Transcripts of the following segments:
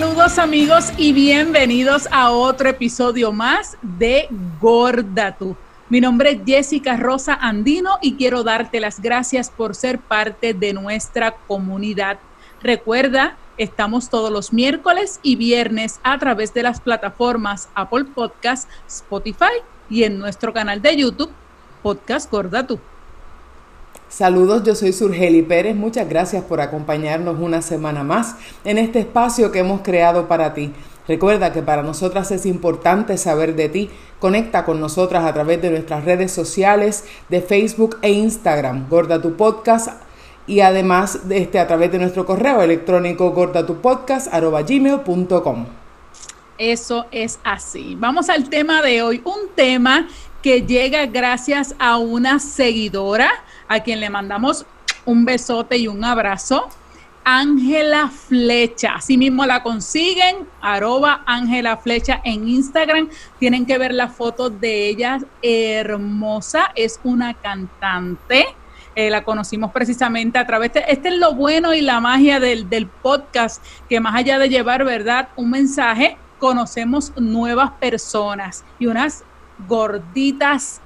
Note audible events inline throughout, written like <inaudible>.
Saludos amigos y bienvenidos a otro episodio más de Gorda Tú. Mi nombre es Jessica Rosa Andino y quiero darte las gracias por ser parte de nuestra comunidad. Recuerda, estamos todos los miércoles y viernes a través de las plataformas Apple Podcast, Spotify y en nuestro canal de YouTube, Podcast Gorda Tú. Saludos, yo soy Surgeli Pérez. Muchas gracias por acompañarnos una semana más en este espacio que hemos creado para ti. Recuerda que para nosotras es importante saber de ti. Conecta con nosotras a través de nuestras redes sociales de Facebook e Instagram, Gorda tu Podcast, y además este, a través de nuestro correo electrónico gordatupodcast.com. Eso es así. Vamos al tema de hoy, un tema que llega gracias a una seguidora a quien le mandamos un besote y un abrazo. Ángela Flecha, así mismo la consiguen, arroba Ángela Flecha en Instagram. Tienen que ver la foto de ella, hermosa, es una cantante. Eh, la conocimos precisamente a través de, este es lo bueno y la magia del, del podcast, que más allá de llevar, ¿verdad? Un mensaje, conocemos nuevas personas y unas gorditas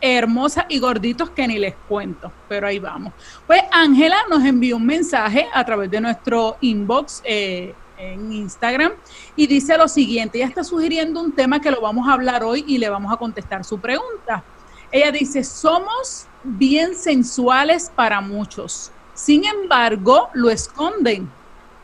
hermosas y gorditos que ni les cuento, pero ahí vamos. Pues Ángela nos envió un mensaje a través de nuestro inbox eh, en Instagram y dice lo siguiente, ella está sugiriendo un tema que lo vamos a hablar hoy y le vamos a contestar su pregunta. Ella dice, somos bien sensuales para muchos, sin embargo lo esconden.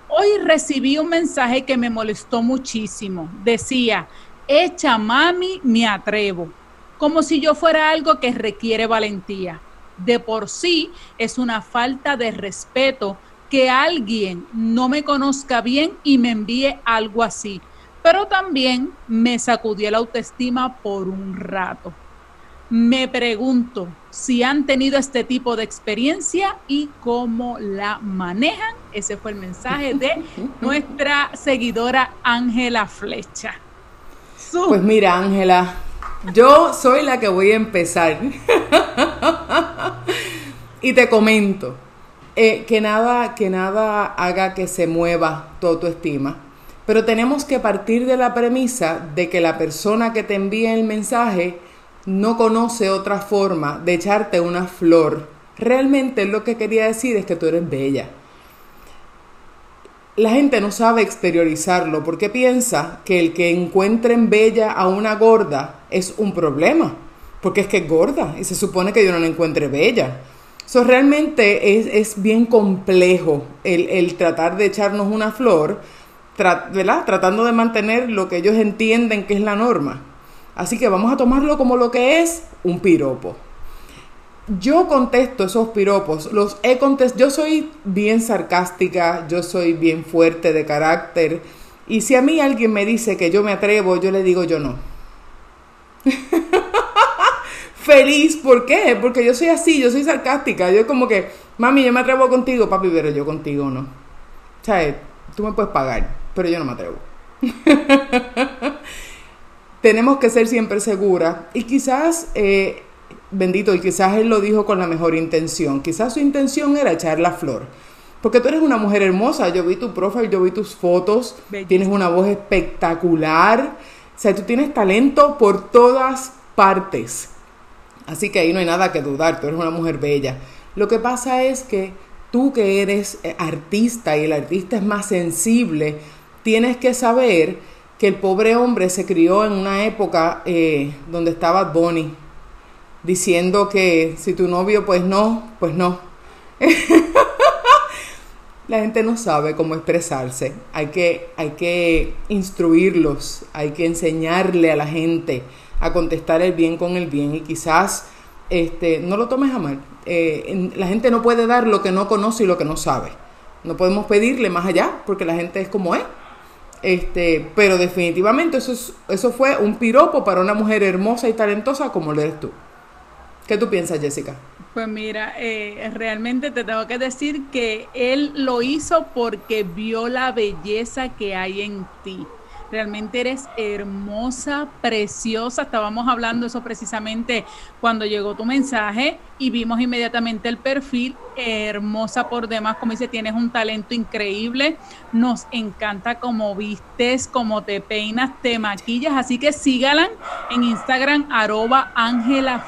Hoy recibí un mensaje que me molestó muchísimo. Decía, echa mami, me atrevo como si yo fuera algo que requiere valentía. De por sí es una falta de respeto que alguien no me conozca bien y me envíe algo así, pero también me sacudió la autoestima por un rato. Me pregunto si han tenido este tipo de experiencia y cómo la manejan. Ese fue el mensaje de <laughs> nuestra seguidora Ángela Flecha. Pues mira, Ángela, yo soy la que voy a empezar. <laughs> y te comento eh, que, nada, que nada haga que se mueva tu autoestima. Pero tenemos que partir de la premisa de que la persona que te envía el mensaje no conoce otra forma de echarte una flor. Realmente lo que quería decir es que tú eres bella la gente no sabe exteriorizarlo porque piensa que el que encuentren bella a una gorda es un problema, porque es que es gorda y se supone que yo no la encuentre bella. Eso realmente es, es, bien complejo el, el, tratar de echarnos una flor, ¿verdad? tratando de mantener lo que ellos entienden que es la norma. Así que vamos a tomarlo como lo que es un piropo yo contesto esos piropos, los he contestado, yo soy bien sarcástica, yo soy bien fuerte de carácter, y si a mí alguien me dice que yo me atrevo, yo le digo yo no. <laughs> Feliz, ¿por qué? Porque yo soy así, yo soy sarcástica, yo como que, mami, yo me atrevo contigo, papi, pero yo contigo no. O sea, tú me puedes pagar, pero yo no me atrevo. <laughs> Tenemos que ser siempre seguras y quizás eh, bendito, y quizás él lo dijo con la mejor intención, quizás su intención era echar la flor. Porque tú eres una mujer hermosa, yo vi tu profile, yo vi tus fotos, tienes una voz espectacular, o sea, tú tienes talento por todas partes. Así que ahí no hay nada que dudar, tú eres una mujer bella. Lo que pasa es que tú que eres eh, artista y el artista es más sensible, tienes que saber que el pobre hombre se crió en una época eh, donde estaba Bonnie diciendo que si tu novio pues no, pues no. <laughs> La gente no sabe cómo expresarse. Hay que, hay que instruirlos, hay que enseñarle a la gente a contestar el bien con el bien y quizás este, no lo tomes a mal. Eh, la gente no puede dar lo que no conoce y lo que no sabe. No podemos pedirle más allá porque la gente es como es. Este, pero definitivamente eso, eso fue un piropo para una mujer hermosa y talentosa como lo eres tú. ¿Qué tú piensas, Jessica? Pues mira, eh, realmente te tengo que decir que él lo hizo porque vio la belleza que hay en ti. Realmente eres hermosa, preciosa. Estábamos hablando eso precisamente cuando llegó tu mensaje y vimos inmediatamente el perfil, hermosa por demás, como dice, tienes un talento increíble, nos encanta cómo vistes, cómo te peinas, te maquillas, así que sígalan en Instagram arroba Ángela.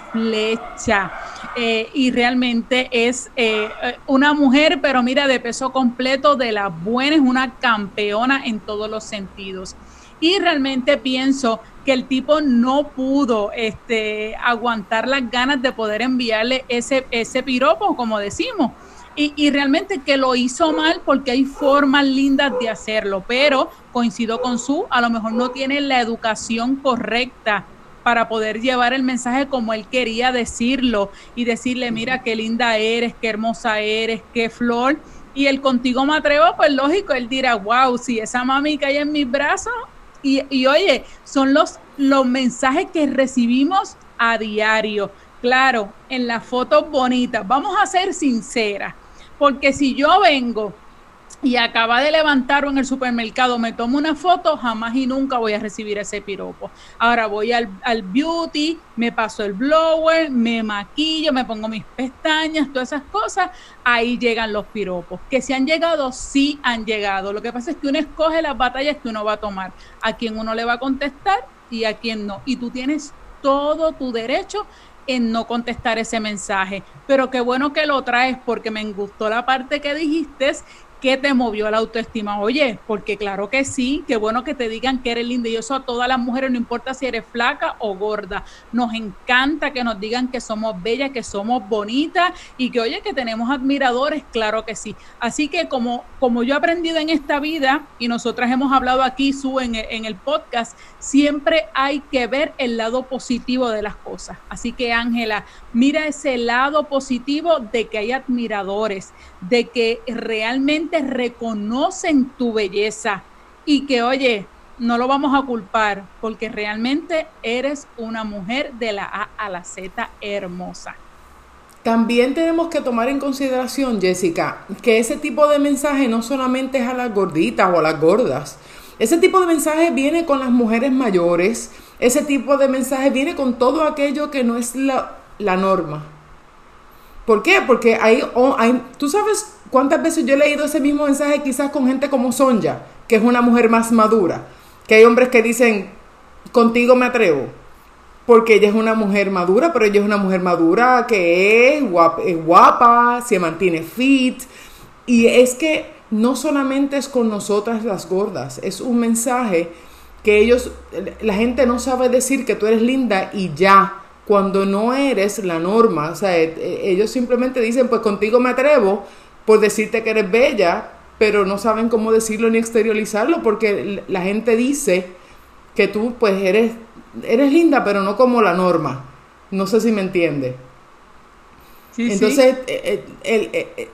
Eh, y realmente es eh, una mujer, pero mira, de peso completo, de la buena, es una campeona en todos los sentidos. Y realmente pienso que el tipo no pudo este, aguantar las ganas de poder enviarle ese, ese piropo, como decimos. Y, y, realmente que lo hizo mal porque hay formas lindas de hacerlo, pero coincido con su, a lo mejor no tiene la educación correcta para poder llevar el mensaje como él quería decirlo y decirle, mira qué linda eres, qué hermosa eres, qué flor. Y el contigo me atrevo, pues lógico, él dirá, wow, si esa mami cae en mis brazos, y, oye, son los, los mensajes que recibimos a diario. Claro, en las fotos bonitas. Vamos a ser sinceras, porque si yo vengo y acaba de levantarlo en el supermercado, me tomo una foto, jamás y nunca voy a recibir ese piropo. Ahora voy al, al, beauty, me paso el blower, me maquillo, me pongo mis pestañas, todas esas cosas, ahí llegan los piropos. Que si han llegado, sí han llegado. Lo que pasa es que uno escoge las batallas que uno va a tomar, a quien uno le va a contestar y a quien no. Y tú tienes todo tu derecho en no contestar ese mensaje. Pero qué bueno que lo traes porque me gustó la parte que dijiste ¿Qué te movió la autoestima? Oye, porque claro que sí, qué bueno que te digan que eres linda. Y eso a todas las mujeres, no importa si eres flaca o gorda. Nos encanta que nos digan que somos bellas, que somos bonitas y que, oye, que tenemos admiradores, claro que sí. Así que como, como yo he aprendido en esta vida y nosotras hemos hablado aquí, Su, en, en el podcast, siempre hay que ver el lado positivo de las cosas. Así que, Ángela, mira ese lado positivo de que hay admiradores, de que realmente reconocen tu belleza y que, oye, no lo vamos a culpar porque realmente eres una mujer de la A a la Z hermosa. También tenemos que tomar en consideración, Jessica, que ese tipo de mensaje no solamente es a las gorditas o a las gordas. Ese tipo de mensaje viene con las mujeres mayores. Ese tipo de mensaje viene con todo aquello que no es la, la norma. ¿Por qué? Porque hay, hay, tú sabes cuántas veces yo he leído ese mismo mensaje quizás con gente como Sonja, que es una mujer más madura, que hay hombres que dicen, contigo me atrevo, porque ella es una mujer madura, pero ella es una mujer madura que es guapa, es guapa se mantiene fit, y es que no solamente es con nosotras las gordas, es un mensaje que ellos, la gente no sabe decir que tú eres linda y ya, cuando no eres la norma. O sea, e, e, ellos simplemente dicen, pues contigo me atrevo por decirte que eres bella, pero no saben cómo decirlo ni exteriorizarlo porque la gente dice que tú pues eres, eres linda, pero no como la norma. No sé si me entiende. Entonces, e,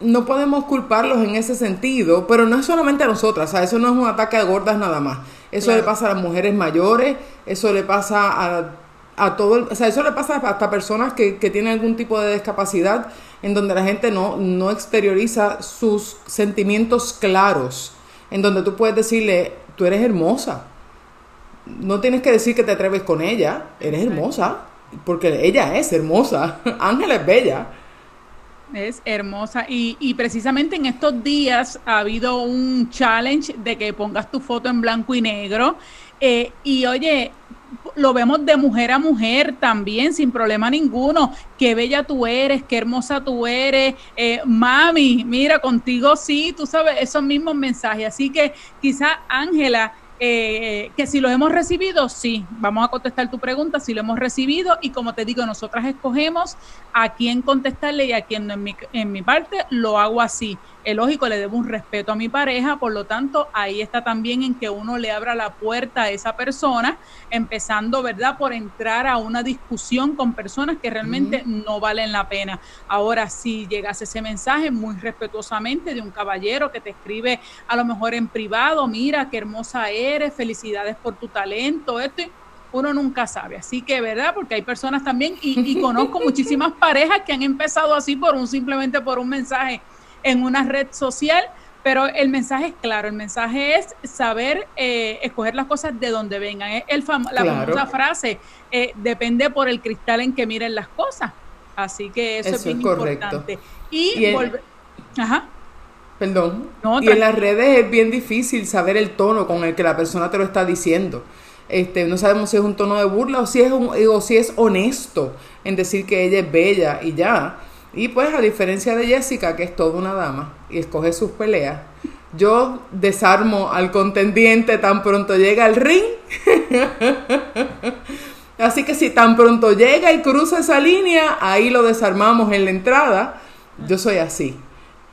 no podemos culparlos en ese sentido, pero no es solamente a nosotras, o sea, eso no es un ataque a gordas nada más. Eso le pasa a las mujeres mayores, eso le pasa a a todo, o sea, eso le pasa hasta a personas que, que, tienen algún tipo de discapacidad en donde la gente no, no exterioriza sus sentimientos claros, en donde tú puedes decirle, tú eres hermosa. No tienes que decir que te atreves con ella, eres hermosa, porque ella es hermosa, <laughs> Ángela es bella. Es hermosa y, y precisamente en estos días ha habido un challenge de que pongas tu foto en blanco y negro eh, y oye, lo vemos de mujer a mujer también, sin problema ninguno. Qué bella tú eres, qué hermosa tú eres. Eh, mami, mira, contigo sí, tú sabes, esos mismos mensajes. Así que quizá Ángela eh, que si lo hemos recibido, sí, vamos a contestar tu pregunta, si lo hemos recibido y como te digo, nosotras escogemos a quién contestarle y a quién. En mi, en mi parte lo hago así. Es lógico, le debo un respeto a mi pareja, por lo tanto, ahí está también en que uno le abra la puerta a esa persona, empezando, ¿verdad?, por entrar a una discusión con personas que realmente no valen la pena. Ahora, si llegase ese mensaje muy respetuosamente de un caballero que te escribe a lo mejor en privado, mira qué hermosa es, felicidades por tu talento, esto, uno nunca sabe. Así que, ¿verdad? Porque hay personas también, y, conozco <laughs> muchísimas parejas que han empezado así por un, simplemente por un mensaje en una red social, pero el mensaje es claro, el mensaje es saber eh, escoger las cosas de donde vengan. Es el la famosa frase, eh, depende por el cristal en que miren las cosas. Así que eso, es bien importante. Y, Ajá. Perdón. y en las redes es bien difícil saber el tono con el que la persona te lo está diciendo. Este, no sabemos si es un tono de burla o si es un, o si es honesto en decir que ella es bella y ya. Y pues a diferencia de Jessica, que es toda una dama y escoge sus peleas, yo desarmo al contendiente tan pronto llega al ring. <laughs> Así que si tan pronto llega y cruza esa línea, ahí lo desarmamos en la entrada. Yo soy así.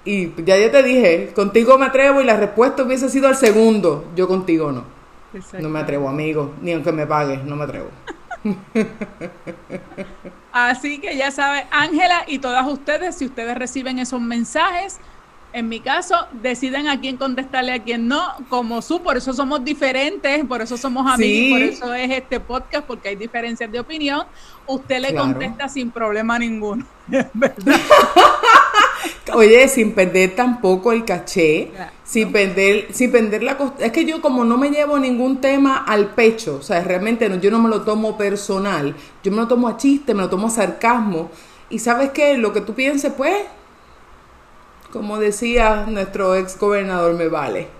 Y ya ya te dije, contigo me atrevo y la respuesta hubiese sido al segundo. Yo contigo no. No me atrevo, amigo. Ni aunque me pagues, no me atrevo. Así que ya sabe, Ángela y todas ustedes, si ustedes reciben esos mensajes, en mi caso, deciden a quién contestarle, a quién no, como su, por eso somos diferentes, por eso somos amigos, por eso es este podcast, porque hay diferencias de opinión. Usted le contesta sin problema ninguno, <laughs> ¿verdad? <laughs> Oye, sin perder tampoco el caché, sin perder, sin perder la es que yo como no me llevo ningún tema al pecho, o sea, realmente no, yo no me lo tomo personal, yo me lo tomo a chiste, me lo tomo a sarcasmo, y sabes qué, lo que tú pienses, pues, como decía nuestro ex gobernador, me vale.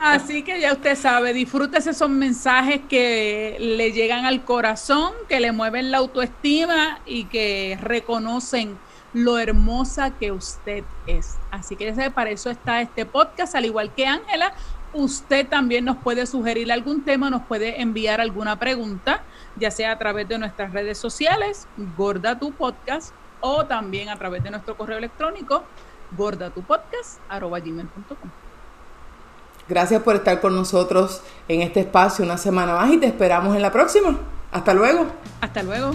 Así que ya usted sabe, disfrútese esos mensajes que le llegan al corazón, que le mueven la autoestima y que reconocen lo hermosa que usted es. Así que ya sabe, para eso está este podcast, al igual que Ángela. Usted también nos puede sugerir algún tema, nos puede enviar alguna pregunta, ya sea a través de nuestras redes sociales, Gorda Tu Podcast, o también a través de nuestro correo electrónico, gordatupodcast.com. Gracias por estar con nosotros en este espacio una semana más y te esperamos en la próxima. Hasta luego. Hasta luego.